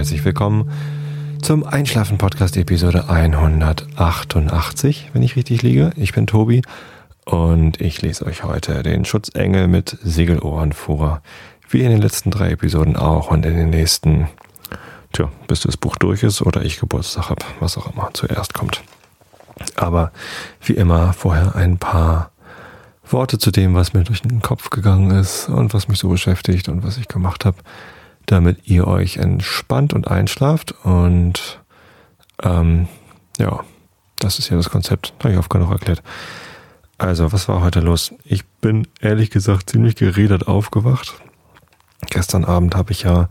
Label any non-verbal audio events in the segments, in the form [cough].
herzlich willkommen zum Einschlafen Podcast Episode 188, wenn ich richtig liege. Ich bin Tobi und ich lese euch heute den Schutzengel mit Segelohren vor, wie in den letzten drei Episoden auch und in den nächsten, tja, bis das Buch durch ist oder ich Geburtstag habe, was auch immer zuerst kommt. Aber wie immer vorher ein paar Worte zu dem, was mir durch den Kopf gegangen ist und was mich so beschäftigt und was ich gemacht habe, damit ihr euch entspannt und einschlaft. Und ähm, ja, das ist ja das Konzept, habe ich oft genug erklärt. Also, was war heute los? Ich bin ehrlich gesagt ziemlich geredet aufgewacht. Gestern Abend habe ich ja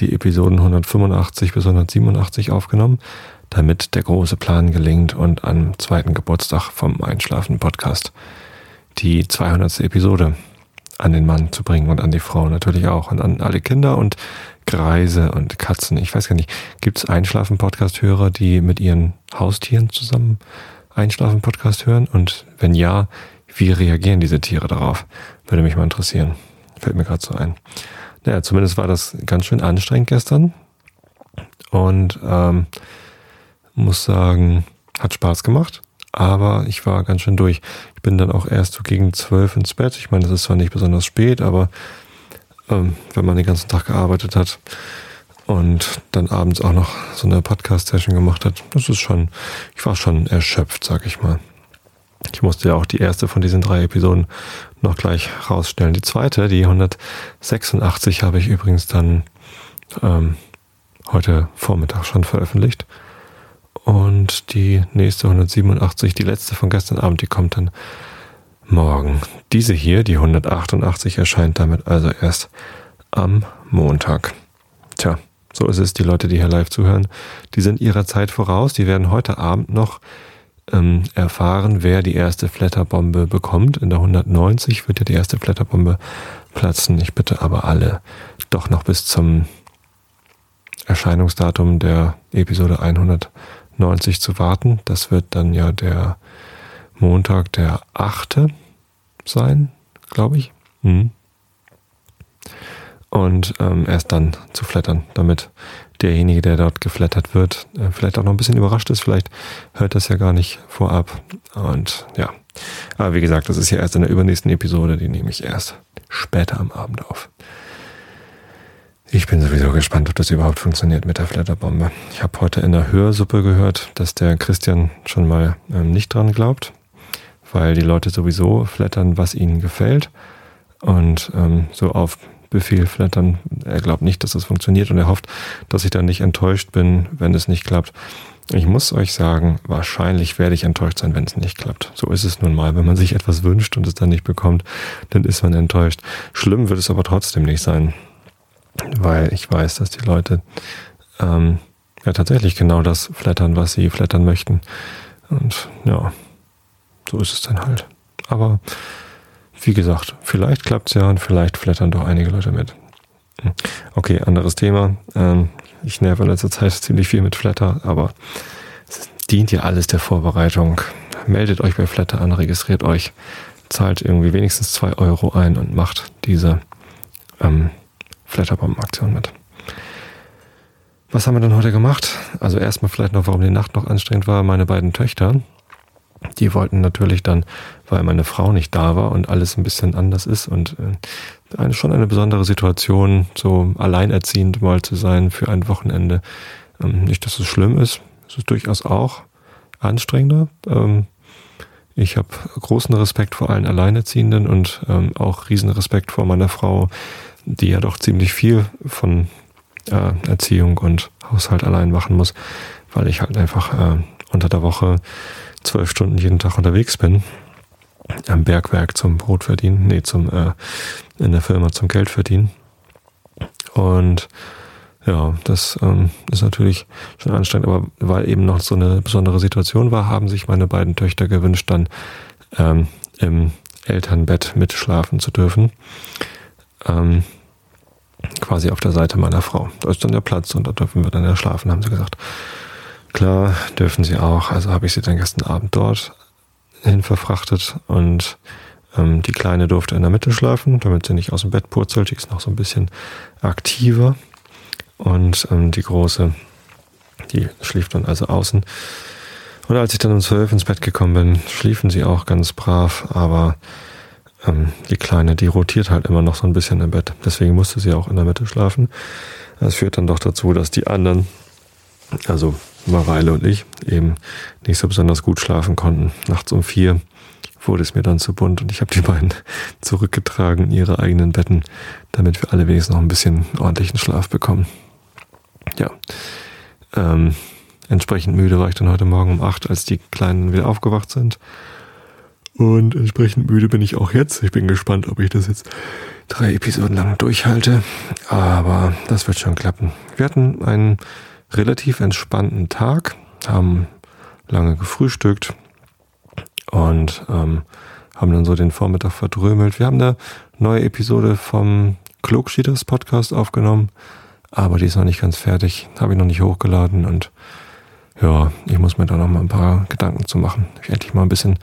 die Episoden 185 bis 187 aufgenommen, damit der große Plan gelingt und am zweiten Geburtstag vom Einschlafen Podcast die 200. Episode an den Mann zu bringen und an die Frau natürlich auch und an alle Kinder und Greise und Katzen. Ich weiß gar nicht, gibt es Einschlafen-Podcast-Hörer, die mit ihren Haustieren zusammen Einschlafen-Podcast hören? Und wenn ja, wie reagieren diese Tiere darauf? Würde mich mal interessieren. Fällt mir gerade so ein. Naja, zumindest war das ganz schön anstrengend gestern. Und ähm, muss sagen, hat Spaß gemacht aber ich war ganz schön durch. Ich bin dann auch erst so gegen zwölf ins Bett. Ich meine, das ist zwar nicht besonders spät, aber ähm, wenn man den ganzen Tag gearbeitet hat und dann abends auch noch so eine Podcast-Session gemacht hat, das ist schon, ich war schon erschöpft, sag ich mal. Ich musste ja auch die erste von diesen drei Episoden noch gleich rausstellen. Die zweite, die 186, habe ich übrigens dann ähm, heute Vormittag schon veröffentlicht. Und die nächste 187, die letzte von gestern Abend, die kommt dann morgen. Diese hier, die 188, erscheint damit also erst am Montag. Tja, so ist es. Die Leute, die hier live zuhören, die sind ihrer Zeit voraus. Die werden heute Abend noch ähm, erfahren, wer die erste Flatterbombe bekommt. In der 190 wird ja die erste Flatterbombe platzen. Ich bitte aber alle doch noch bis zum Erscheinungsdatum der Episode 100 90 zu warten. Das wird dann ja der Montag, der 8. sein, glaube ich. Mhm. Und ähm, erst dann zu flattern, damit derjenige, der dort geflattert wird, äh, vielleicht auch noch ein bisschen überrascht ist. Vielleicht hört das ja gar nicht vorab. Und ja, aber wie gesagt, das ist ja erst in der übernächsten Episode, die nehme ich erst später am Abend auf. Ich bin sowieso gespannt, ob das überhaupt funktioniert mit der Flatterbombe. Ich habe heute in der Hörsuppe gehört, dass der Christian schon mal ähm, nicht dran glaubt, weil die Leute sowieso flattern, was ihnen gefällt. Und ähm, so auf Befehl flattern. Er glaubt nicht, dass das funktioniert und er hofft, dass ich dann nicht enttäuscht bin, wenn es nicht klappt. Ich muss euch sagen, wahrscheinlich werde ich enttäuscht sein, wenn es nicht klappt. So ist es nun mal. Wenn man sich etwas wünscht und es dann nicht bekommt, dann ist man enttäuscht. Schlimm wird es aber trotzdem nicht sein weil ich weiß, dass die Leute ähm, ja tatsächlich genau das flattern, was sie flattern möchten. Und ja, so ist es dann halt. Aber wie gesagt, vielleicht klappt es ja und vielleicht flattern doch einige Leute mit. Hm. Okay, anderes Thema. Ähm, ich nerve in letzter Zeit ziemlich viel mit Flatter, aber es dient ja alles der Vorbereitung. Meldet euch bei Flatter an, registriert euch, zahlt irgendwie wenigstens zwei Euro ein und macht diese ähm, Flatterbomben-Aktion mit. Was haben wir denn heute gemacht? Also erstmal vielleicht noch, warum die Nacht noch anstrengend war. Meine beiden Töchter, die wollten natürlich dann, weil meine Frau nicht da war und alles ein bisschen anders ist und äh, eine, schon eine besondere Situation, so alleinerziehend mal zu sein für ein Wochenende. Ähm, nicht, dass es schlimm ist, es ist durchaus auch anstrengender. Ähm, ich habe großen Respekt vor allen Alleinerziehenden und ähm, auch riesen Respekt vor meiner Frau, die ja doch ziemlich viel von äh, Erziehung und Haushalt allein machen muss, weil ich halt einfach äh, unter der Woche zwölf Stunden jeden Tag unterwegs bin. Am Bergwerk zum Brot verdienen, nee, zum äh, in der Firma zum Geld verdienen. Und ja, das ähm, ist natürlich schon anstrengend, aber weil eben noch so eine besondere Situation war, haben sich meine beiden Töchter gewünscht, dann ähm, im Elternbett mitschlafen zu dürfen ähm, quasi auf der Seite meiner Frau. Da ist dann der Platz und da dürfen wir dann ja schlafen, haben sie gesagt. Klar, dürfen sie auch. Also habe ich sie dann gestern Abend dort hin verfrachtet und ähm, die Kleine durfte in der Mitte schlafen, damit sie nicht aus dem Bett purzelt. Die ist noch so ein bisschen aktiver. Und ähm, die Große, die schläft dann also außen. Und als ich dann um zwölf ins Bett gekommen bin, schliefen sie auch ganz brav, aber ähm, die Kleine, die rotiert halt immer noch so ein bisschen im Bett. Deswegen musste sie auch in der Mitte schlafen. Das führt dann doch dazu, dass die anderen, also Mareile und ich, eben nicht so besonders gut schlafen konnten. Nachts um vier wurde es mir dann zu bunt und ich habe die beiden [laughs] zurückgetragen in ihre eigenen Betten, damit wir alle wenigstens noch ein bisschen ordentlichen Schlaf bekommen. Ja. Ähm, entsprechend müde war ich dann heute Morgen um acht, als die Kleinen wieder aufgewacht sind. Und entsprechend müde bin ich auch jetzt. Ich bin gespannt, ob ich das jetzt drei Episoden lang durchhalte. Aber das wird schon klappen. Wir hatten einen relativ entspannten Tag, haben lange gefrühstückt und ähm, haben dann so den Vormittag verdrömelt. Wir haben eine neue Episode vom Klugschieders Podcast aufgenommen, aber die ist noch nicht ganz fertig, habe ich noch nicht hochgeladen und ja, ich muss mir da noch mal ein paar Gedanken zu machen. Ich endlich mal ein bisschen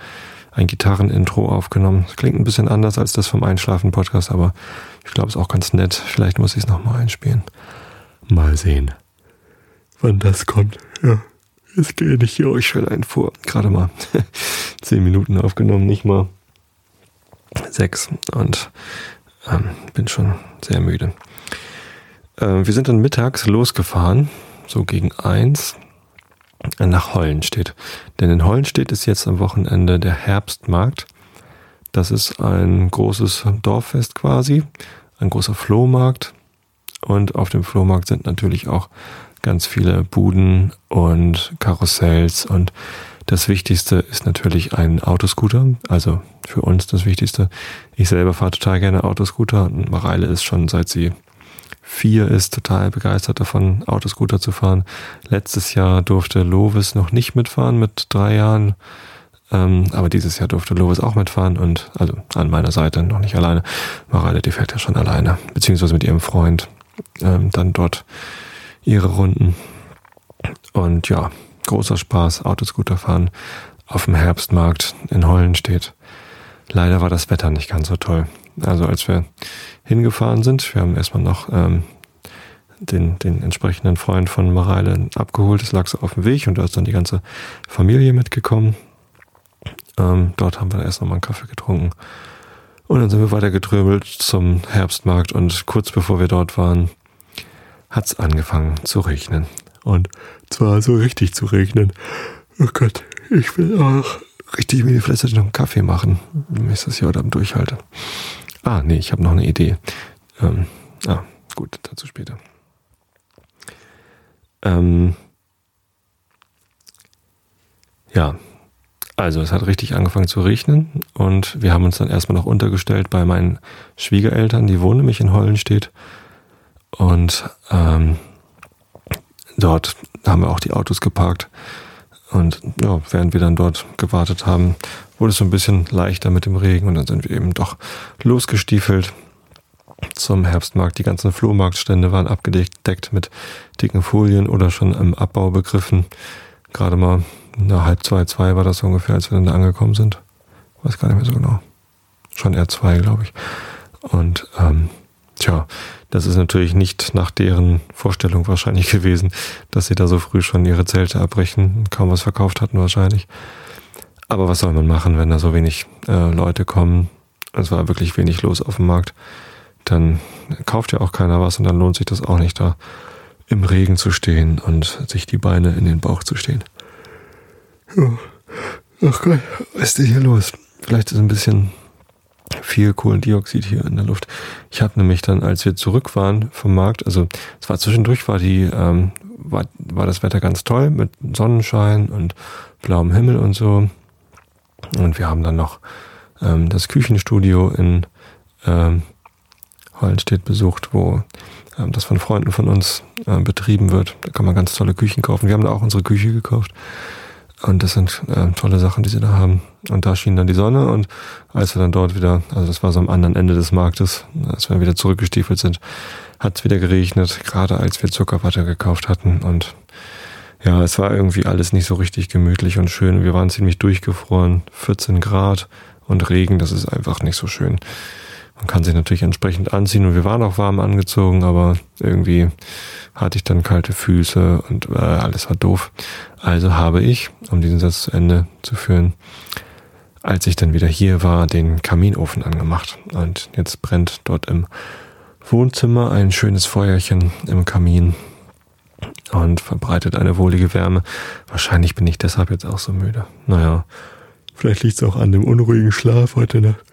ein Gitarrenintro aufgenommen. Das klingt ein bisschen anders als das vom Einschlafen-Podcast, aber ich glaube, es ist auch ganz nett. Vielleicht muss ich es nochmal einspielen. Mal sehen, wann das kommt. Ja, es geht nicht hier euch schon ein vor. Gerade mal [laughs] zehn Minuten aufgenommen, nicht mal sechs. Und ähm, bin schon sehr müde. Äh, wir sind dann mittags losgefahren, so gegen eins nach Hollenstedt. Denn in Hollenstedt ist jetzt am Wochenende der Herbstmarkt. Das ist ein großes Dorffest quasi, ein großer Flohmarkt. Und auf dem Flohmarkt sind natürlich auch ganz viele Buden und Karussells. Und das Wichtigste ist natürlich ein Autoscooter. Also für uns das Wichtigste. Ich selber fahre total gerne Autoscooter und Mareile ist schon seit sie vier ist total begeistert davon, Autoscooter zu fahren. Letztes Jahr durfte Lovis noch nicht mitfahren mit drei Jahren. Ähm, aber dieses Jahr durfte Lovis auch mitfahren und also an meiner Seite noch nicht alleine. Mareile, die fährt ja schon alleine, beziehungsweise mit ihrem Freund ähm, dann dort ihre Runden. Und ja, großer Spaß, Autoscooter fahren auf dem Herbstmarkt in Hollen steht. Leider war das Wetter nicht ganz so toll. Also als wir hingefahren sind, wir haben erstmal noch ähm, den, den entsprechenden Freund von Mareile abgeholt. Es lag so auf dem Weg und da ist dann die ganze Familie mitgekommen. Ähm, dort haben wir erst nochmal einen Kaffee getrunken. Und dann sind wir weiter getrömelt zum Herbstmarkt und kurz bevor wir dort waren, hat es angefangen zu regnen. Und zwar so richtig zu regnen. Oh Gott, ich will auch richtig mir die Flasche noch einen Kaffee machen, wenn ich das hier heute Abend durchhalte. Ah, nee, ich habe noch eine Idee. Ähm, ah, gut, dazu später. Ähm, ja, also es hat richtig angefangen zu regnen und wir haben uns dann erstmal noch untergestellt bei meinen Schwiegereltern, die wohnen nämlich in Hollenstedt. Und ähm, dort haben wir auch die Autos geparkt. Und ja, während wir dann dort gewartet haben, wurde es so ein bisschen leichter mit dem Regen und dann sind wir eben doch losgestiefelt zum Herbstmarkt. Die ganzen Flohmarktstände waren abgedeckt mit dicken Folien oder schon im Abbau begriffen. Gerade mal na, halb zwei, zwei war das ungefähr, als wir dann da angekommen sind. Weiß gar nicht mehr so genau. Schon eher zwei, glaube ich. Und ähm, tja, das ist natürlich nicht nach deren Vorstellung wahrscheinlich [laughs] gewesen, dass sie da so früh schon ihre Zelte abbrechen, kaum was verkauft hatten wahrscheinlich. Aber was soll man machen, wenn da so wenig äh, Leute kommen? Es war wirklich wenig los auf dem Markt. Dann kauft ja auch keiner was und dann lohnt sich das auch nicht, da im Regen zu stehen und sich die Beine in den Bauch zu stehen. Ja. Ach Gott, was ist denn hier los? Vielleicht ist ein bisschen viel Kohlendioxid hier in der Luft. Ich habe nämlich dann, als wir zurück waren vom Markt, also es war zwischendurch, war die, ähm, war, war das Wetter ganz toll mit Sonnenschein und blauem Himmel und so. Und wir haben dann noch ähm, das Küchenstudio in ähm, Hollenstedt besucht, wo ähm, das von Freunden von uns äh, betrieben wird. Da kann man ganz tolle Küchen kaufen. Wir haben da auch unsere Küche gekauft. Und das sind äh, tolle Sachen, die sie da haben. Und da schien dann die Sonne und als wir dann dort wieder, also das war so am anderen Ende des Marktes, als wir wieder zurückgestiefelt sind, hat es wieder geregnet, gerade als wir Zuckerwatte gekauft hatten. Und ja, es war irgendwie alles nicht so richtig gemütlich und schön. Wir waren ziemlich durchgefroren, 14 Grad und Regen, das ist einfach nicht so schön. Man kann sich natürlich entsprechend anziehen und wir waren auch warm angezogen, aber irgendwie hatte ich dann kalte Füße und äh, alles war doof. Also habe ich, um diesen Satz zu Ende zu führen, als ich dann wieder hier war, den Kaminofen angemacht. Und jetzt brennt dort im Wohnzimmer ein schönes Feuerchen im Kamin und verbreitet eine wohlige Wärme. Wahrscheinlich bin ich deshalb jetzt auch so müde. Naja, vielleicht liegt es auch an dem unruhigen Schlaf heute Nacht.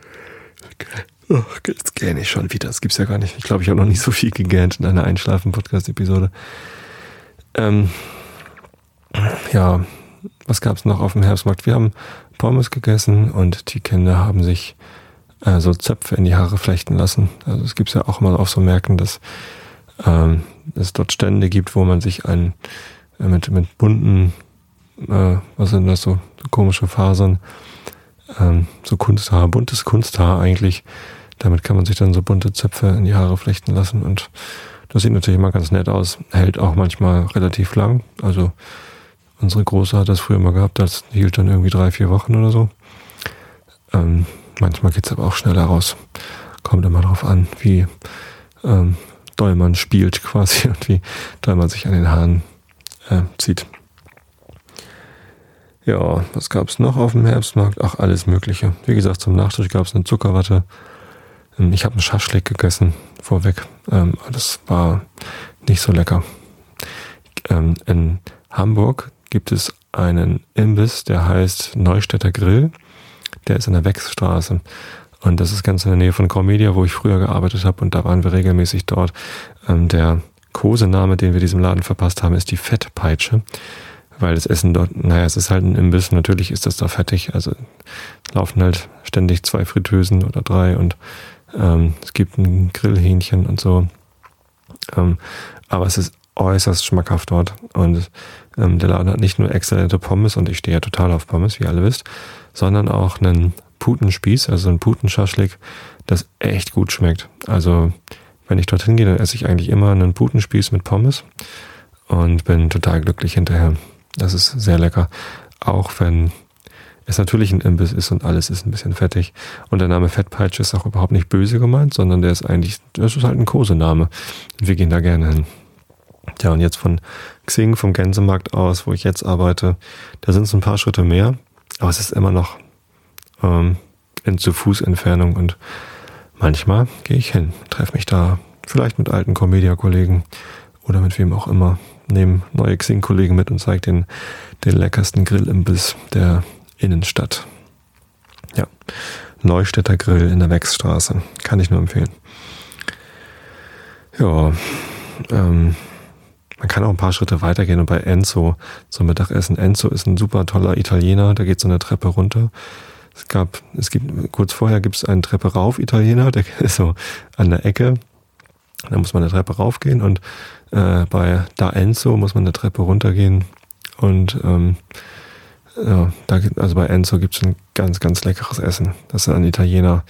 Okay. Oh, jetzt gähne ich schon wieder. Das gibt's ja gar nicht. Ich glaube, ich habe noch nicht so viel gegähnt in einer Einschlafen-Podcast-Episode. Ähm, ja, was gab's noch auf dem Herbstmarkt? Wir haben Pommes gegessen und die Kinder haben sich äh, so Zöpfe in die Haare flechten lassen. Also es gibt's ja auch mal auf so Märkten, dass ähm, es dort Stände gibt, wo man sich ein äh, mit, mit bunten, äh, was sind das so, so komische Fasern, ähm, so Kunsthaar, buntes Kunsthaar eigentlich. Damit kann man sich dann so bunte Zöpfe in die Haare flechten lassen und das sieht natürlich immer ganz nett aus, hält auch manchmal relativ lang. Also unsere Große hat das früher mal gehabt, das hielt dann irgendwie drei, vier Wochen oder so. Ähm, manchmal geht's aber auch schneller raus. Kommt immer drauf an, wie ähm, doll spielt quasi und wie doll sich an den Haaren äh, zieht. Ja, was gab's noch auf dem Herbstmarkt? Ach, alles Mögliche. Wie gesagt, zum Nachtisch gab's eine Zuckerwatte. Ähm, ich habe einen Schaschlik gegessen vorweg. Ähm, das war nicht so lecker. Ähm, in Hamburg gibt es einen Imbiss, der heißt Neustädter Grill. Der ist in der Wechsstraße. Und das ist ganz in der Nähe von Cormedia, wo ich früher gearbeitet habe. Und da waren wir regelmäßig dort. der Kosename, den wir diesem Laden verpasst haben, ist die Fettpeitsche weil das Essen dort, naja, es ist halt ein Imbiss, natürlich ist das da fettig, also laufen halt ständig zwei Fritteusen oder drei und ähm, es gibt ein Grillhähnchen und so. Ähm, aber es ist äußerst schmackhaft dort und ähm, der Laden hat nicht nur exzellente Pommes und ich stehe ja total auf Pommes, wie ihr alle wisst, sondern auch einen Putenspieß, also ein Putenschaschlik, das echt gut schmeckt. Also wenn ich dorthin gehe, dann esse ich eigentlich immer einen Putenspieß mit Pommes und bin total glücklich hinterher. Das ist sehr lecker. Auch wenn es natürlich ein Imbiss ist und alles ist ein bisschen fettig. Und der Name Fettpeitsche ist auch überhaupt nicht böse gemeint, sondern der ist eigentlich, das ist halt ein Kosename. Wir gehen da gerne hin. Ja, und jetzt von Xing, vom Gänsemarkt aus, wo ich jetzt arbeite, da sind es ein paar Schritte mehr, aber es ist immer noch ähm, in zu Fußentfernung und manchmal gehe ich hin, treffe mich da vielleicht mit alten Comedia-Kollegen oder mit wem auch immer nehme neue Xing-Kollegen mit und zeige den, den leckersten Grillimbiss der Innenstadt. Ja, Neustädter Grill in der Wechsstraße. Kann ich nur empfehlen. Ja, ähm, man kann auch ein paar Schritte weitergehen und bei Enzo zum Mittagessen. Enzo ist ein super toller Italiener, da geht so eine Treppe runter. Es gab, es gibt, kurz vorher gibt es einen Treppe rauf Italiener, der [laughs] ist so an der Ecke. Da muss man eine Treppe raufgehen und äh, bei Da Enzo muss man eine Treppe runtergehen und ähm, ja, da, also bei Enzo gibt es ein ganz, ganz leckeres Essen. Das ist ein Italiener,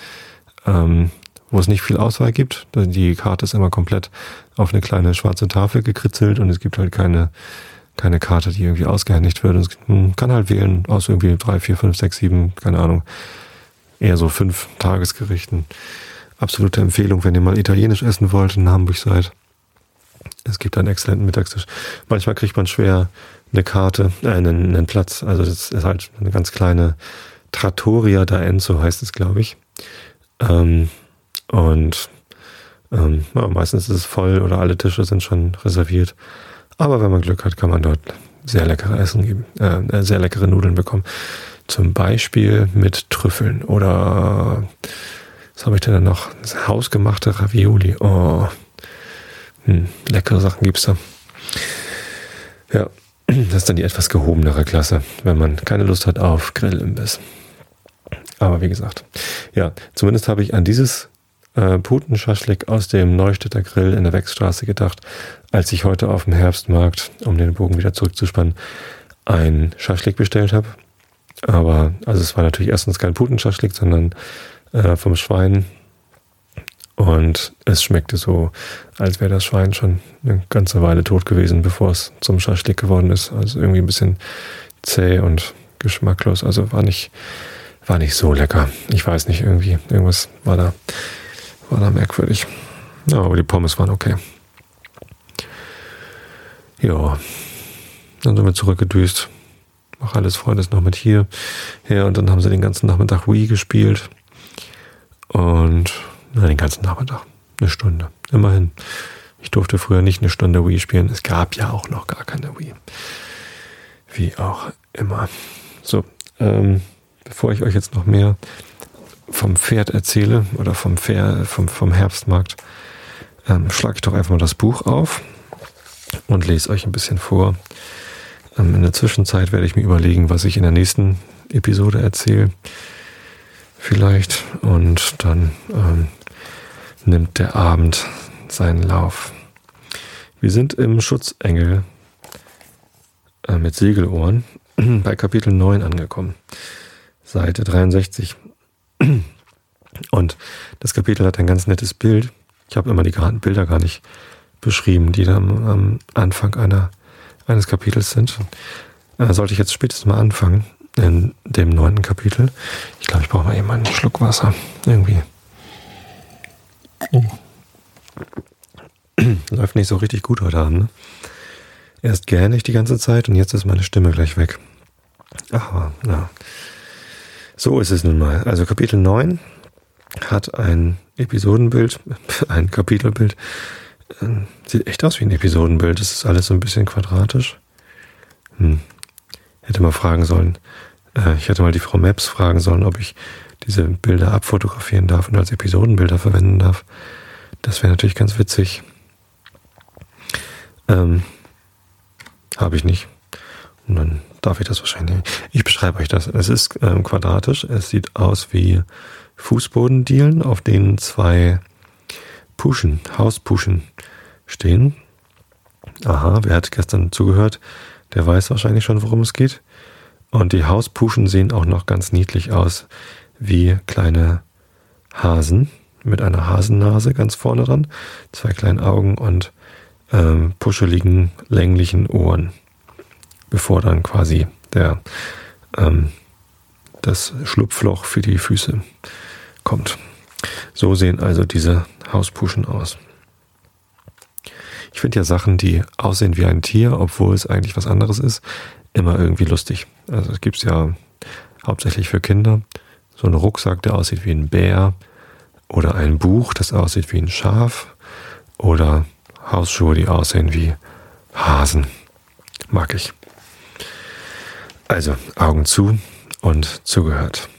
ähm, wo es nicht viel Auswahl gibt. Die Karte ist immer komplett auf eine kleine schwarze Tafel gekritzelt und es gibt halt keine, keine Karte, die irgendwie ausgehändigt wird. Und man kann halt wählen aus irgendwie drei, vier, fünf, sechs, sieben, keine Ahnung, eher so fünf Tagesgerichten. Absolute Empfehlung, wenn ihr mal italienisch essen wollt in Hamburg seid. Es gibt einen exzellenten Mittagstisch. Manchmal kriegt man schwer eine Karte, äh, einen, einen Platz. Also das ist halt eine ganz kleine Trattoria da Enzo heißt es, glaube ich. Ähm, und ähm, ja, meistens ist es voll oder alle Tische sind schon reserviert. Aber wenn man Glück hat, kann man dort sehr leckere Essen geben, äh, äh sehr leckere Nudeln bekommen. Zum Beispiel mit Trüffeln oder was habe ich denn noch? Hausgemachte Ravioli. Oh, hm, leckere Sachen gibt's da. Ja, das ist dann die etwas gehobenere Klasse, wenn man keine Lust hat auf Grillimbiss. Aber wie gesagt, ja, zumindest habe ich an dieses äh, Putenschaschlik aus dem Neustädter Grill in der Wechsstraße gedacht, als ich heute auf dem Herbstmarkt, um den Bogen wieder zurückzuspannen, ein Schaschlik bestellt habe. Aber, also es war natürlich erstens kein Putenschaschlik, sondern äh, vom Schwein und es schmeckte so, als wäre das Schwein schon eine ganze Weile tot gewesen, bevor es zum Schaschlik geworden ist. Also irgendwie ein bisschen zäh und geschmacklos. Also war nicht, war nicht so lecker. Ich weiß nicht, irgendwie, irgendwas war da, war da merkwürdig. Ja, aber die Pommes waren okay. Ja, dann sind wir zurückgedüst. Mach alles Freunde ist noch mit hier her und dann haben sie den ganzen Nachmittag Wii gespielt. Und na, den ganzen Nachmittag. Eine Stunde. Immerhin. Ich durfte früher nicht eine Stunde Wii spielen. Es gab ja auch noch gar keine Wii. Wie auch immer. So, ähm, bevor ich euch jetzt noch mehr vom Pferd erzähle oder vom, Pferd, vom, vom Herbstmarkt, ähm, schlage ich doch einfach mal das Buch auf und lese euch ein bisschen vor. Ähm, in der Zwischenzeit werde ich mir überlegen, was ich in der nächsten Episode erzähle. Vielleicht. Und dann ähm, nimmt der Abend seinen Lauf. Wir sind im Schutzengel äh, mit Segelohren [clears throat] bei Kapitel 9 angekommen. Seite 63. Und das Kapitel hat ein ganz nettes Bild. Ich habe immer die Bilder gar nicht beschrieben, die dann am Anfang einer, eines Kapitels sind. Äh, sollte ich jetzt spätestens mal anfangen in dem neunten Kapitel. Ich glaube, ich brauche mal eben einen Schluck Wasser. Irgendwie. Oh. [clears throat] Läuft nicht so richtig gut heute Abend. Ne? Erst gerne ich die ganze Zeit und jetzt ist meine Stimme gleich weg. Aber, ja. So ist es nun mal. Also Kapitel 9 hat ein Episodenbild, [laughs] ein Kapitelbild. Ähm, sieht echt aus wie ein Episodenbild. Das ist alles so ein bisschen quadratisch. Hm. Hätte mal fragen sollen. Äh, ich hätte mal die Frau Maps fragen sollen, ob ich diese Bilder abfotografieren darf und als Episodenbilder verwenden darf. Das wäre natürlich ganz witzig. Ähm, Habe ich nicht. Und dann darf ich das wahrscheinlich. Ich beschreibe euch das. Es ist ähm, quadratisch. Es sieht aus wie Fußbodendielen, auf denen zwei Puschen, Hauspuschen stehen. Aha, wer hat gestern zugehört? Der weiß wahrscheinlich schon, worum es geht. Und die Hauspuschen sehen auch noch ganz niedlich aus, wie kleine Hasen mit einer Hasennase ganz vorne dran, zwei kleinen Augen und ähm, puscheligen, länglichen Ohren, bevor dann quasi der ähm, das Schlupfloch für die Füße kommt. So sehen also diese Hauspuschen aus. Ich finde ja Sachen, die aussehen wie ein Tier, obwohl es eigentlich was anderes ist, immer irgendwie lustig. Also es gibt es ja hauptsächlich für Kinder. So ein Rucksack, der aussieht wie ein Bär oder ein Buch, das aussieht wie ein Schaf oder Hausschuhe, die aussehen wie Hasen. Mag ich. Also Augen zu und zugehört.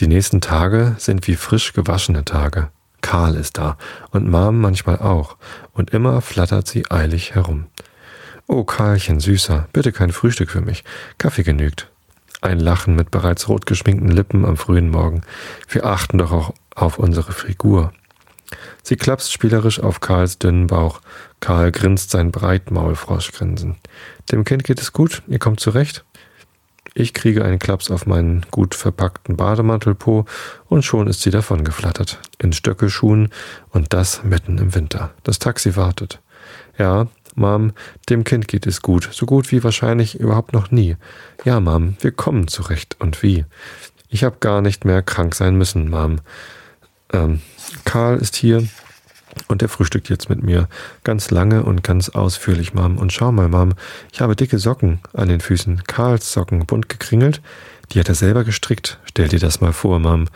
Die nächsten Tage sind wie frisch gewaschene Tage. Karl ist da und Mom manchmal auch, und immer flattert sie eilig herum. Oh, Karlchen, Süßer, bitte kein Frühstück für mich. Kaffee genügt. Ein Lachen mit bereits rot geschminkten Lippen am frühen Morgen. Wir achten doch auch auf unsere Figur. Sie klapst spielerisch auf Karls dünnen Bauch. Karl grinst sein Breitmaulfroschgrinsen. Dem Kind geht es gut, ihr kommt zurecht. Ich kriege einen Klaps auf meinen gut verpackten Bademantelpo und schon ist sie davon geflattert. In Stöckelschuhen und das mitten im Winter. Das Taxi wartet. Ja, Mom, dem Kind geht es gut, so gut wie wahrscheinlich überhaupt noch nie. Ja, Mom, wir kommen zurecht. Und wie? Ich habe gar nicht mehr krank sein müssen, Mom. Ähm, Karl ist hier und der frühstückt jetzt mit mir. Ganz lange und ganz ausführlich, Mom. Und schau mal, Mom, ich habe dicke Socken an den Füßen. Karls Socken, bunt gekringelt. Die hat er selber gestrickt. Stell dir das mal vor, Mom.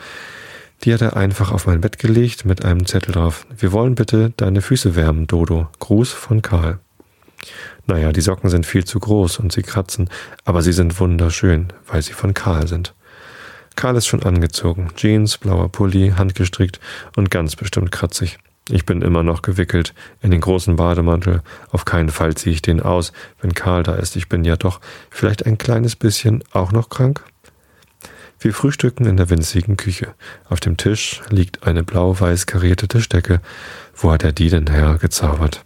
Die hat er einfach auf mein Bett gelegt mit einem Zettel drauf. Wir wollen bitte deine Füße wärmen, Dodo. Gruß von Karl. Naja, die Socken sind viel zu groß und sie kratzen, aber sie sind wunderschön, weil sie von Karl sind. Karl ist schon angezogen. Jeans, blauer Pulli, handgestrickt und ganz bestimmt kratzig. Ich bin immer noch gewickelt in den großen Bademantel. Auf keinen Fall ziehe ich den aus, wenn Karl da ist. Ich bin ja doch vielleicht ein kleines bisschen auch noch krank. Wir frühstücken in der winzigen Küche. Auf dem Tisch liegt eine blau-weiß karierte Tischdecke. Wo hat er die denn hergezaubert?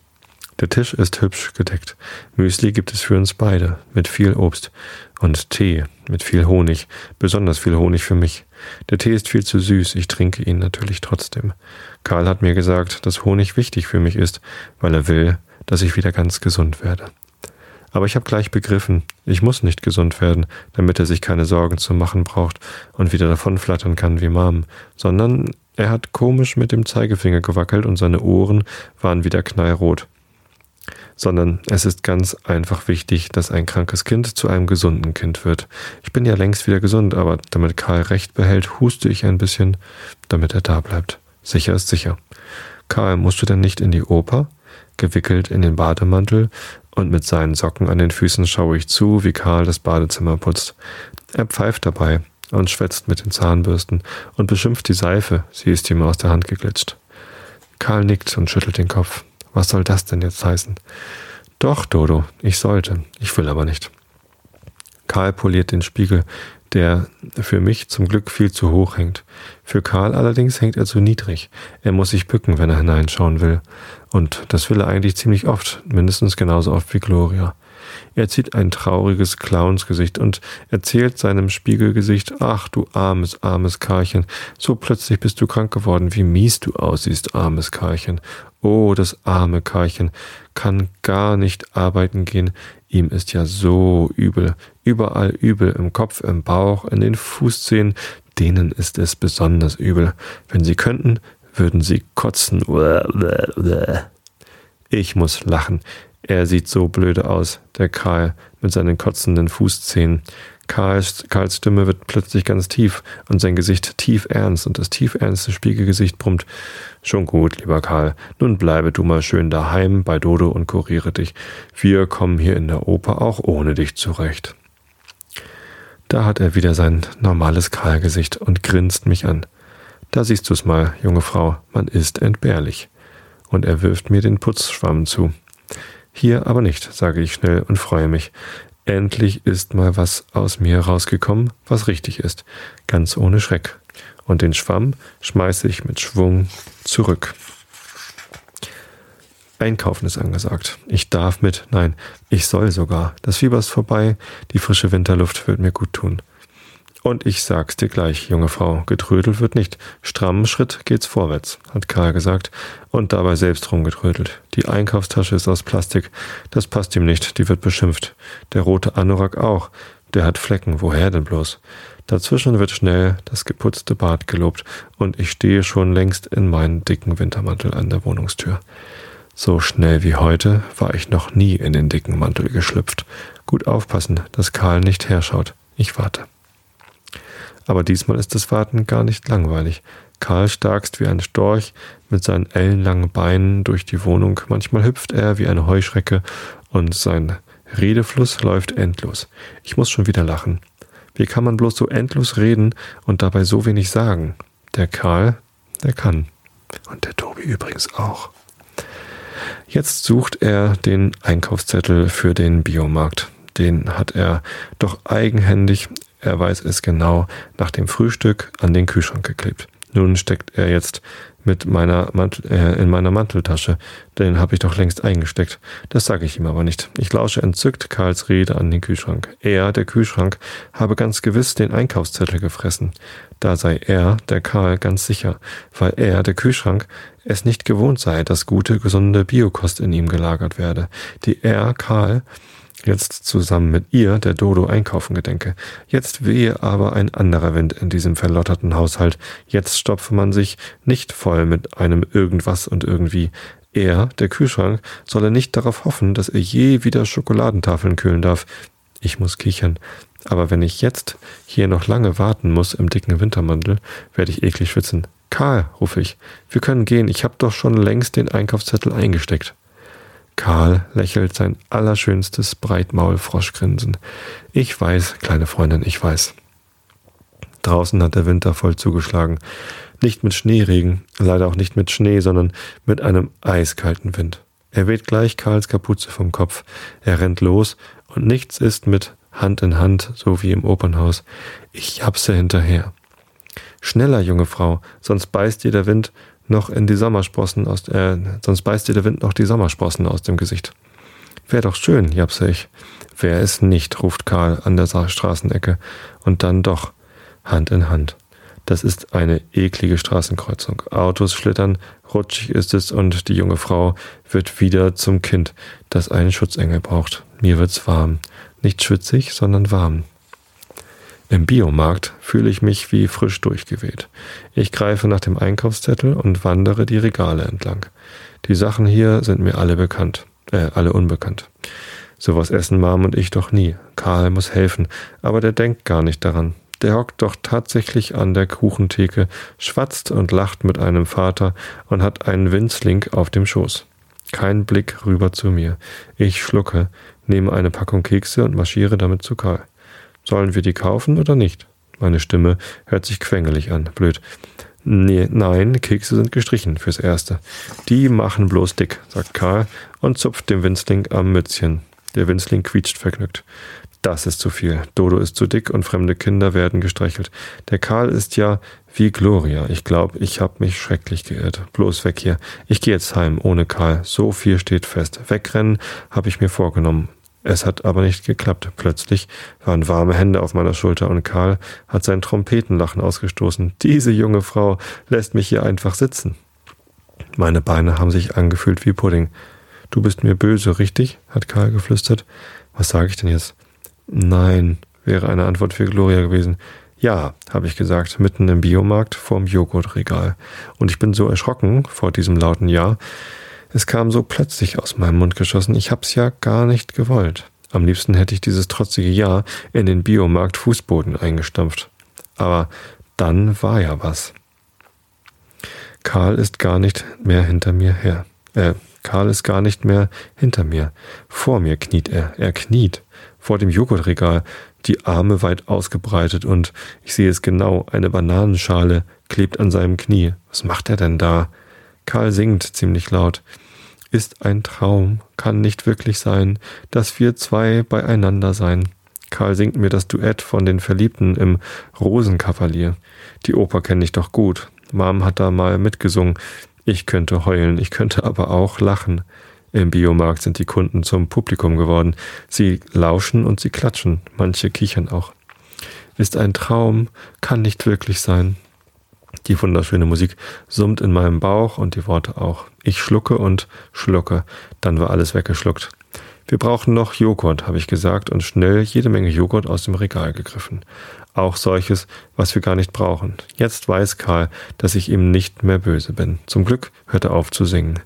Der Tisch ist hübsch gedeckt. Müsli gibt es für uns beide, mit viel Obst. Und Tee, mit viel Honig, besonders viel Honig für mich. Der Tee ist viel zu süß, ich trinke ihn natürlich trotzdem. Karl hat mir gesagt, dass Honig wichtig für mich ist, weil er will, dass ich wieder ganz gesund werde. Aber ich habe gleich begriffen, ich muss nicht gesund werden, damit er sich keine Sorgen zu machen braucht und wieder davonflattern kann wie Mom, sondern er hat komisch mit dem Zeigefinger gewackelt und seine Ohren waren wieder knallrot. Sondern es ist ganz einfach wichtig, dass ein krankes Kind zu einem gesunden Kind wird. Ich bin ja längst wieder gesund, aber damit Karl recht behält, huste ich ein bisschen, damit er da bleibt. Sicher ist sicher. Karl, musst du denn nicht in die Oper? Gewickelt in den Bademantel und mit seinen Socken an den Füßen schaue ich zu, wie Karl das Badezimmer putzt. Er pfeift dabei und schwätzt mit den Zahnbürsten und beschimpft die Seife, sie ist ihm aus der Hand geglitscht. Karl nickt und schüttelt den Kopf. Was soll das denn jetzt heißen? Doch, Dodo, ich sollte. Ich will aber nicht. Karl poliert den Spiegel, der für mich zum Glück viel zu hoch hängt. Für Karl allerdings hängt er zu niedrig. Er muss sich bücken, wenn er hineinschauen will. Und das will er eigentlich ziemlich oft, mindestens genauso oft wie Gloria. Er zieht ein trauriges Clownsgesicht und erzählt seinem Spiegelgesicht, ach du armes, armes Karlchen, so plötzlich bist du krank geworden, wie mies du aussiehst, armes Karlchen. Oh, das arme Karlchen kann gar nicht arbeiten gehen, ihm ist ja so übel, überall übel, im Kopf, im Bauch, in den Fußzehen, denen ist es besonders übel. Wenn sie könnten, würden sie kotzen. Ich muss lachen. Er sieht so blöde aus, der Karl mit seinen kotzenden Fußzehen. Karls, Karls Stimme wird plötzlich ganz tief und sein Gesicht tief ernst und das tief ernste Spiegelgesicht brummt. Schon gut, lieber Karl, nun bleibe du mal schön daheim bei Dodo und kuriere dich. Wir kommen hier in der Oper auch ohne dich zurecht. Da hat er wieder sein normales Karlgesicht und grinst mich an. Da siehst du's mal, junge Frau, man ist entbehrlich. Und er wirft mir den Putzschwamm zu. Hier aber nicht, sage ich schnell und freue mich. Endlich ist mal was aus mir rausgekommen, was richtig ist, ganz ohne Schreck. Und den Schwamm schmeiße ich mit Schwung zurück. Einkaufen ist angesagt. Ich darf mit, nein, ich soll sogar. Das Fieber ist vorbei, die frische Winterluft wird mir gut tun. Und ich sag's dir gleich, junge Frau, getrödelt wird nicht. Strammen Schritt geht's vorwärts, hat Karl gesagt und dabei selbst rumgetrödelt. Die Einkaufstasche ist aus Plastik. Das passt ihm nicht, die wird beschimpft. Der rote Anorak auch. Der hat Flecken, woher denn bloß? Dazwischen wird schnell das geputzte Bad gelobt und ich stehe schon längst in meinen dicken Wintermantel an der Wohnungstür. So schnell wie heute war ich noch nie in den dicken Mantel geschlüpft. Gut aufpassen, dass Karl nicht herschaut. Ich warte. Aber diesmal ist das Warten gar nicht langweilig. Karl starkst wie ein Storch mit seinen ellenlangen Beinen durch die Wohnung. Manchmal hüpft er wie eine Heuschrecke und sein Redefluss läuft endlos. Ich muss schon wieder lachen. Wie kann man bloß so endlos reden und dabei so wenig sagen? Der Karl, der kann. Und der Tobi übrigens auch. Jetzt sucht er den Einkaufszettel für den Biomarkt. Den hat er doch eigenhändig er weiß es genau, nach dem Frühstück an den Kühlschrank geklebt. Nun steckt er jetzt mit meiner Mantel, äh, in meiner Manteltasche. Den habe ich doch längst eingesteckt. Das sage ich ihm aber nicht. Ich lausche entzückt Karls Rede an den Kühlschrank. Er, der Kühlschrank, habe ganz gewiss den Einkaufszettel gefressen. Da sei er, der Karl, ganz sicher, weil er, der Kühlschrank, es nicht gewohnt sei, dass gute, gesunde Biokost in ihm gelagert werde, die er, Karl, jetzt zusammen mit ihr, der Dodo, einkaufen gedenke. Jetzt wehe aber ein anderer Wind in diesem verlotterten Haushalt. Jetzt stopfe man sich nicht voll mit einem irgendwas und irgendwie. Er, der Kühlschrank, solle nicht darauf hoffen, dass er je wieder Schokoladentafeln kühlen darf. Ich muss kichern. Aber wenn ich jetzt hier noch lange warten muss im dicken Wintermantel, werde ich eklig schwitzen. Karl, rufe ich, wir können gehen, ich hab doch schon längst den Einkaufszettel eingesteckt. Karl lächelt sein allerschönstes Breitmaulfroschgrinsen. Ich weiß, kleine Freundin, ich weiß. Draußen hat der Winter voll zugeschlagen. Nicht mit Schneeregen, leider auch nicht mit Schnee, sondern mit einem eiskalten Wind. Er weht gleich Karls Kapuze vom Kopf. Er rennt los und nichts ist mit Hand in Hand, so wie im Opernhaus. Ich japse hinterher. Schneller, junge Frau, sonst beißt dir der Wind noch in die Sommersprossen aus, äh, sonst beißt dir der Wind noch die Sommersprossen aus dem Gesicht. Wär doch schön, japse ich. Wär es nicht, ruft Karl an der Straßenecke. Und dann doch, Hand in Hand. Das ist eine eklige Straßenkreuzung. Autos schlittern, rutschig ist es und die junge Frau wird wieder zum Kind, das einen Schutzengel braucht. Mir wird's warm. Nicht schwitzig, sondern warm. Im Biomarkt fühle ich mich wie frisch durchgeweht. Ich greife nach dem Einkaufszettel und wandere die Regale entlang. Die Sachen hier sind mir alle bekannt. äh, alle unbekannt. Sowas essen Mom und ich doch nie. Karl muss helfen, aber der denkt gar nicht daran. Der hockt doch tatsächlich an der Kuchentheke, schwatzt und lacht mit einem Vater und hat einen Winzling auf dem Schoß. Kein Blick rüber zu mir. Ich schlucke, nehme eine Packung Kekse und marschiere damit zu Karl. Sollen wir die kaufen oder nicht? Meine Stimme hört sich quengelig an. Blöd. Nee, nein, Kekse sind gestrichen fürs Erste. Die machen bloß dick, sagt Karl und zupft dem Winzling am Mützchen. Der Winzling quietscht vergnügt. Das ist zu viel. Dodo ist zu dick und fremde Kinder werden gestreichelt. Der Karl ist ja wie Gloria. Ich glaube, ich habe mich schrecklich geirrt. Bloß weg hier. Ich gehe jetzt heim ohne Karl. So viel steht fest. Wegrennen habe ich mir vorgenommen. Es hat aber nicht geklappt. Plötzlich waren warme Hände auf meiner Schulter und Karl hat sein Trompetenlachen ausgestoßen. Diese junge Frau lässt mich hier einfach sitzen. Meine Beine haben sich angefühlt wie Pudding. Du bist mir böse, richtig? hat Karl geflüstert. Was sage ich denn jetzt? Nein, wäre eine Antwort für Gloria gewesen. Ja, habe ich gesagt, mitten im Biomarkt vorm Joghurtregal. Und ich bin so erschrocken vor diesem lauten Ja. Es kam so plötzlich aus meinem Mund geschossen. Ich hab's ja gar nicht gewollt. Am liebsten hätte ich dieses trotzige Ja in den Biomarkt Fußboden eingestampft. Aber dann war ja was. Karl ist gar nicht mehr hinter mir her. Äh, Karl ist gar nicht mehr hinter mir. Vor mir kniet er. Er kniet vor dem Joghurtregal, die Arme weit ausgebreitet und ich sehe es genau, eine Bananenschale klebt an seinem Knie. Was macht er denn da? Karl singt ziemlich laut. Ist ein Traum, kann nicht wirklich sein, dass wir zwei beieinander sein. Karl singt mir das Duett von den Verliebten im Rosenkavalier. Die Oper kenne ich doch gut. Mom hat da mal mitgesungen. Ich könnte heulen, ich könnte aber auch lachen. Im Biomarkt sind die Kunden zum Publikum geworden. Sie lauschen und sie klatschen, manche kichern auch. Ist ein Traum, kann nicht wirklich sein. Die wunderschöne Musik summt in meinem Bauch und die Worte auch. Ich schlucke und schlucke, dann war alles weggeschluckt. Wir brauchen noch Joghurt, habe ich gesagt und schnell jede Menge Joghurt aus dem Regal gegriffen. Auch solches, was wir gar nicht brauchen. Jetzt weiß Karl, dass ich ihm nicht mehr böse bin. Zum Glück hört er auf zu singen.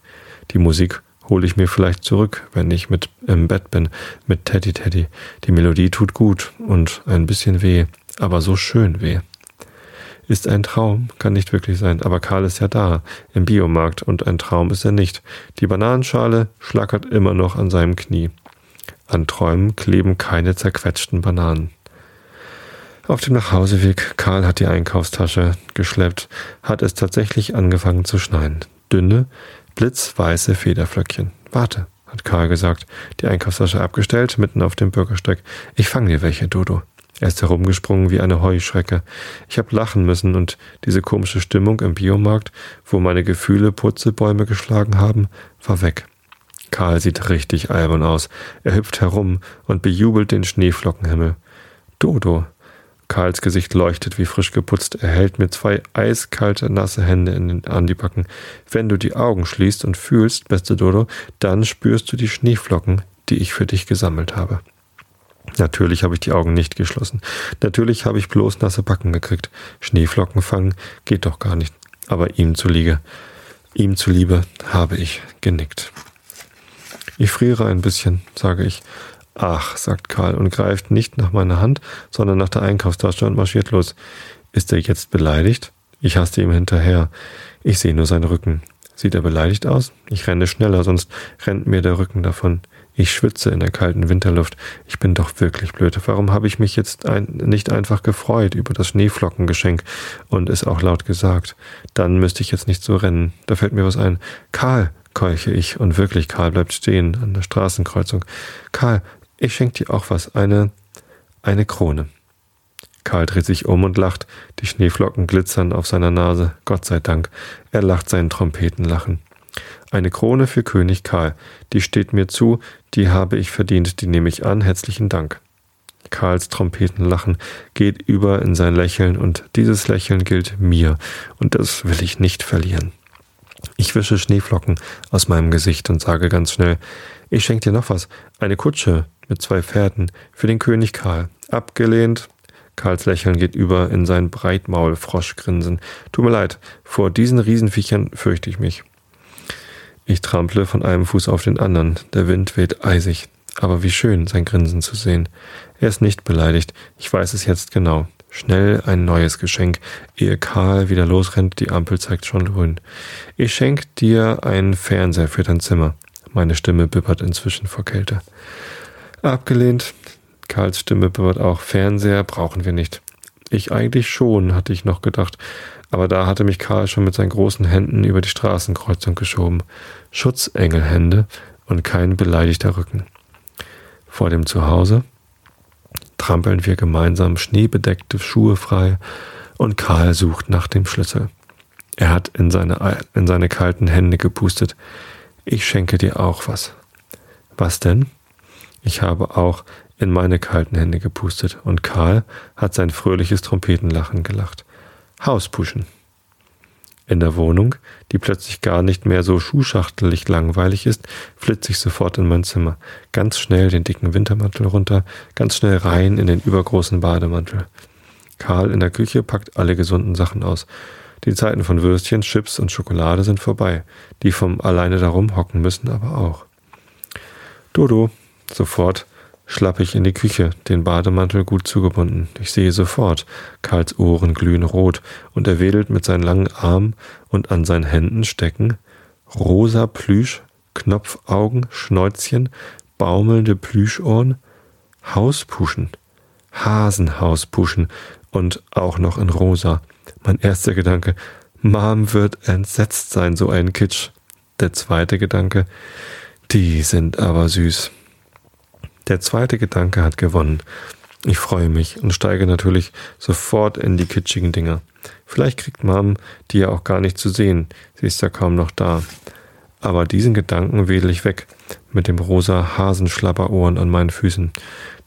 Die Musik hole ich mir vielleicht zurück, wenn ich mit im Bett bin, mit Teddy Teddy. Die Melodie tut gut und ein bisschen weh, aber so schön weh. Ist ein Traum, kann nicht wirklich sein, aber Karl ist ja da, im Biomarkt, und ein Traum ist er nicht. Die Bananenschale schlackert immer noch an seinem Knie. An Träumen kleben keine zerquetschten Bananen. Auf dem Nachhauseweg, Karl hat die Einkaufstasche geschleppt, hat es tatsächlich angefangen zu schneien. Dünne, blitzweiße Federflöckchen. Warte, hat Karl gesagt, die Einkaufstasche abgestellt, mitten auf dem Bürgersteig. Ich fange dir welche, Dodo. Er ist herumgesprungen wie eine Heuschrecke. Ich hab lachen müssen und diese komische Stimmung im Biomarkt, wo meine Gefühle Purzelbäume geschlagen haben, war weg. Karl sieht richtig albern aus. Er hüpft herum und bejubelt den Schneeflockenhimmel. Dodo, Karls Gesicht leuchtet wie frisch geputzt. Er hält mir zwei eiskalte, nasse Hände den, an die Backen. Wenn du die Augen schließt und fühlst, beste Dodo, dann spürst du die Schneeflocken, die ich für dich gesammelt habe. Natürlich habe ich die Augen nicht geschlossen. Natürlich habe ich bloß nasse Backen gekriegt. Schneeflocken fangen geht doch gar nicht. Aber ihm zuliebe, ihm zuliebe habe ich genickt. Ich friere ein bisschen, sage ich, Ach, sagt Karl und greift nicht nach meiner Hand, sondern nach der Einkaufstasche und marschiert los. Ist er jetzt beleidigt? Ich haste ihm hinterher. Ich sehe nur seinen Rücken. Sieht er beleidigt aus? Ich renne schneller, sonst rennt mir der Rücken davon. Ich schwitze in der kalten Winterluft. Ich bin doch wirklich blöd. Warum habe ich mich jetzt ein, nicht einfach gefreut über das Schneeflockengeschenk und es auch laut gesagt? Dann müsste ich jetzt nicht so rennen. Da fällt mir was ein. Karl, keuche ich und wirklich Karl bleibt stehen an der Straßenkreuzung. Karl, ich schenk dir auch was, eine, eine Krone. Karl dreht sich um und lacht. Die Schneeflocken glitzern auf seiner Nase. Gott sei Dank. Er lacht seinen Trompetenlachen. Eine Krone für König Karl. Die steht mir zu. Die habe ich verdient. Die nehme ich an. Herzlichen Dank. Karls Trompetenlachen geht über in sein Lächeln und dieses Lächeln gilt mir und das will ich nicht verlieren. Ich wische Schneeflocken aus meinem Gesicht und sage ganz schnell, ich schenke dir noch was, eine Kutsche mit zwei Pferden für den König Karl. Abgelehnt. Karls Lächeln geht über in sein Breitmaul-Froschgrinsen. Tut mir leid, vor diesen Riesenviechern fürchte ich mich. Ich trample von einem Fuß auf den anderen. Der Wind weht eisig. Aber wie schön, sein Grinsen zu sehen. Er ist nicht beleidigt. Ich weiß es jetzt genau. Schnell ein neues Geschenk. Ehe Karl wieder losrennt, die Ampel zeigt schon grün. Ich schenk dir einen Fernseher für dein Zimmer. Meine Stimme bibbert inzwischen vor Kälte. Abgelehnt. Karls Stimme bibbert auch. Fernseher brauchen wir nicht. Ich eigentlich schon, hatte ich noch gedacht. Aber da hatte mich Karl schon mit seinen großen Händen über die Straßenkreuzung geschoben. Schutzengelhände und kein beleidigter Rücken. Vor dem Zuhause trampeln wir gemeinsam schneebedeckte Schuhe frei und Karl sucht nach dem Schlüssel. Er hat in seine, in seine kalten Hände gepustet. Ich schenke dir auch was. Was denn? Ich habe auch in meine kalten Hände gepustet und Karl hat sein fröhliches Trompetenlachen gelacht. Hauspuschen. In der Wohnung, die plötzlich gar nicht mehr so schuhschachtelig langweilig ist, flitze ich sofort in mein Zimmer. Ganz schnell den dicken Wintermantel runter, ganz schnell rein in den übergroßen Bademantel. Karl in der Küche packt alle gesunden Sachen aus. Die Zeiten von Würstchen, Chips und Schokolade sind vorbei. Die vom alleine darum hocken müssen aber auch. Dodo, sofort schlappe ich in die Küche, den Bademantel gut zugebunden. Ich sehe sofort, Karls Ohren glühen rot und er wedelt mit seinen langen Armen und an seinen Händen stecken rosa Plüsch, Knopfaugen, Schnäuzchen, baumelnde Plüschohren, Hauspuschen, Hasenhauspuschen und auch noch in rosa. Mein erster Gedanke, Mom wird entsetzt sein, so ein Kitsch. Der zweite Gedanke, die sind aber süß. Der zweite Gedanke hat gewonnen. Ich freue mich und steige natürlich sofort in die kitschigen Dinger. Vielleicht kriegt Mom die ja auch gar nicht zu sehen. Sie ist ja kaum noch da. Aber diesen Gedanken wedel ich weg mit dem rosa Hasenschlapperohren an meinen Füßen.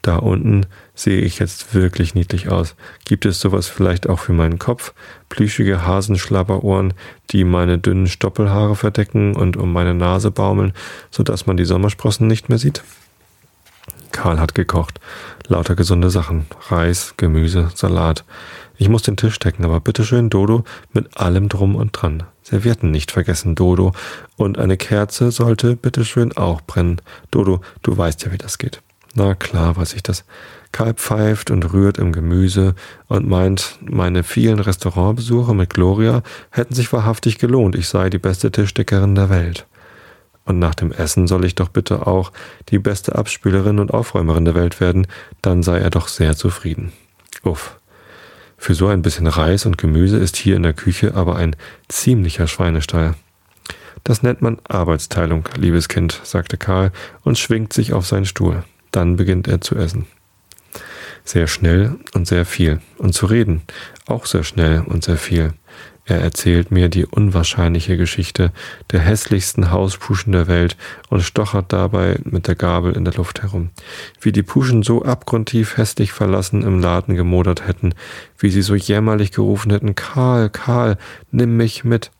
Da unten sehe ich jetzt wirklich niedlich aus. Gibt es sowas vielleicht auch für meinen Kopf? Plüschige Hasenschlapperohren, die meine dünnen Stoppelhaare verdecken und um meine Nase baumeln, sodass man die Sommersprossen nicht mehr sieht? Karl hat gekocht. Lauter gesunde Sachen. Reis, Gemüse, Salat. Ich muss den Tisch decken, aber bitteschön, Dodo, mit allem drum und dran. Servietten nicht vergessen, Dodo. Und eine Kerze sollte bitteschön auch brennen. Dodo, du weißt ja, wie das geht. Na klar, weiß ich das. Karl pfeift und rührt im Gemüse und meint, meine vielen Restaurantbesuche mit Gloria hätten sich wahrhaftig gelohnt. Ich sei die beste Tischdeckerin der Welt. Und nach dem Essen soll ich doch bitte auch die beste Abspülerin und Aufräumerin der Welt werden, dann sei er doch sehr zufrieden. Uff. Für so ein bisschen Reis und Gemüse ist hier in der Küche aber ein ziemlicher Schweinestall. Das nennt man Arbeitsteilung, liebes Kind, sagte Karl und schwingt sich auf seinen Stuhl. Dann beginnt er zu essen. Sehr schnell und sehr viel. Und zu reden. Auch sehr schnell und sehr viel. Er erzählt mir die unwahrscheinliche Geschichte der hässlichsten Hauspuschen der Welt und stochert dabei mit der Gabel in der Luft herum. Wie die Puschen so abgrundtief hässlich verlassen im Laden gemodert hätten, wie sie so jämmerlich gerufen hätten, Karl, Karl, nimm mich mit.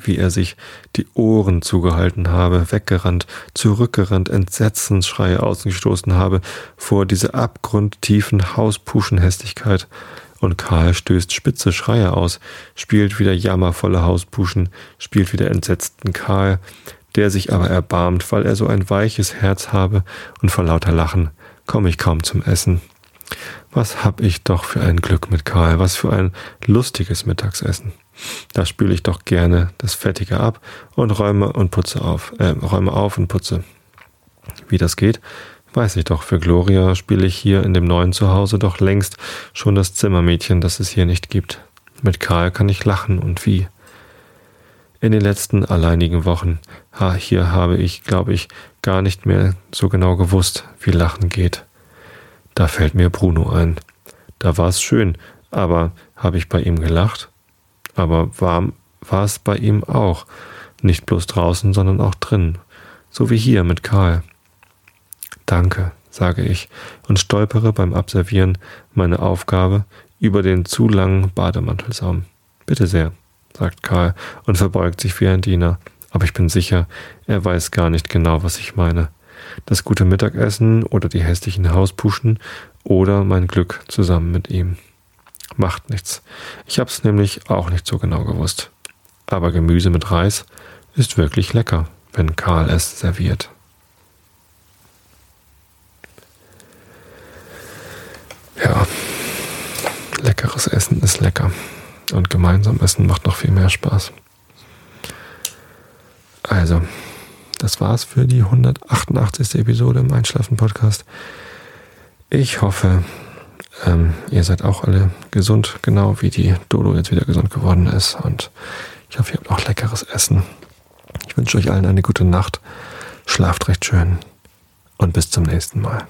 Wie er sich die Ohren zugehalten habe, weggerannt, zurückgerannt, Entsetzensschreie ausgestoßen habe vor dieser abgrundtiefen Hauspuschenhässlichkeit und Karl stößt spitze Schreie aus, spielt wieder jammervolle Hausbuschen, spielt wieder entsetzten Karl, der sich aber erbarmt, weil er so ein weiches Herz habe, und vor lauter Lachen komme ich kaum zum Essen. Was hab ich doch für ein Glück mit Karl, was für ein lustiges Mittagsessen. Da spüle ich doch gerne das Fettige ab und räume und putze auf, äh, räume auf und putze. Wie das geht, Weiß ich doch, für Gloria spiele ich hier in dem neuen Zuhause doch längst schon das Zimmermädchen, das es hier nicht gibt. Mit Karl kann ich lachen und wie. In den letzten alleinigen Wochen, ha, hier habe ich, glaube ich, gar nicht mehr so genau gewusst, wie Lachen geht. Da fällt mir Bruno ein. Da war es schön, aber habe ich bei ihm gelacht? Aber warm war es bei ihm auch. Nicht bloß draußen, sondern auch drin. So wie hier mit Karl. Danke, sage ich und stolpere beim Abservieren meine Aufgabe über den zu langen Bademantelsaum. Bitte sehr, sagt Karl und verbeugt sich wie ein Diener, aber ich bin sicher, er weiß gar nicht genau, was ich meine. Das gute Mittagessen oder die hässlichen Hauspuschen oder mein Glück zusammen mit ihm. Macht nichts. Ich hab's nämlich auch nicht so genau gewusst. Aber Gemüse mit Reis, ist wirklich lecker, wenn Karl es serviert. Ja, leckeres Essen ist lecker. Und gemeinsam essen macht noch viel mehr Spaß. Also, das war's für die 188. Episode im Einschlafen-Podcast. Ich hoffe, ähm, ihr seid auch alle gesund, genau wie die Dodo jetzt wieder gesund geworden ist. Und ich hoffe, ihr habt auch leckeres Essen. Ich wünsche euch allen eine gute Nacht. Schlaft recht schön und bis zum nächsten Mal.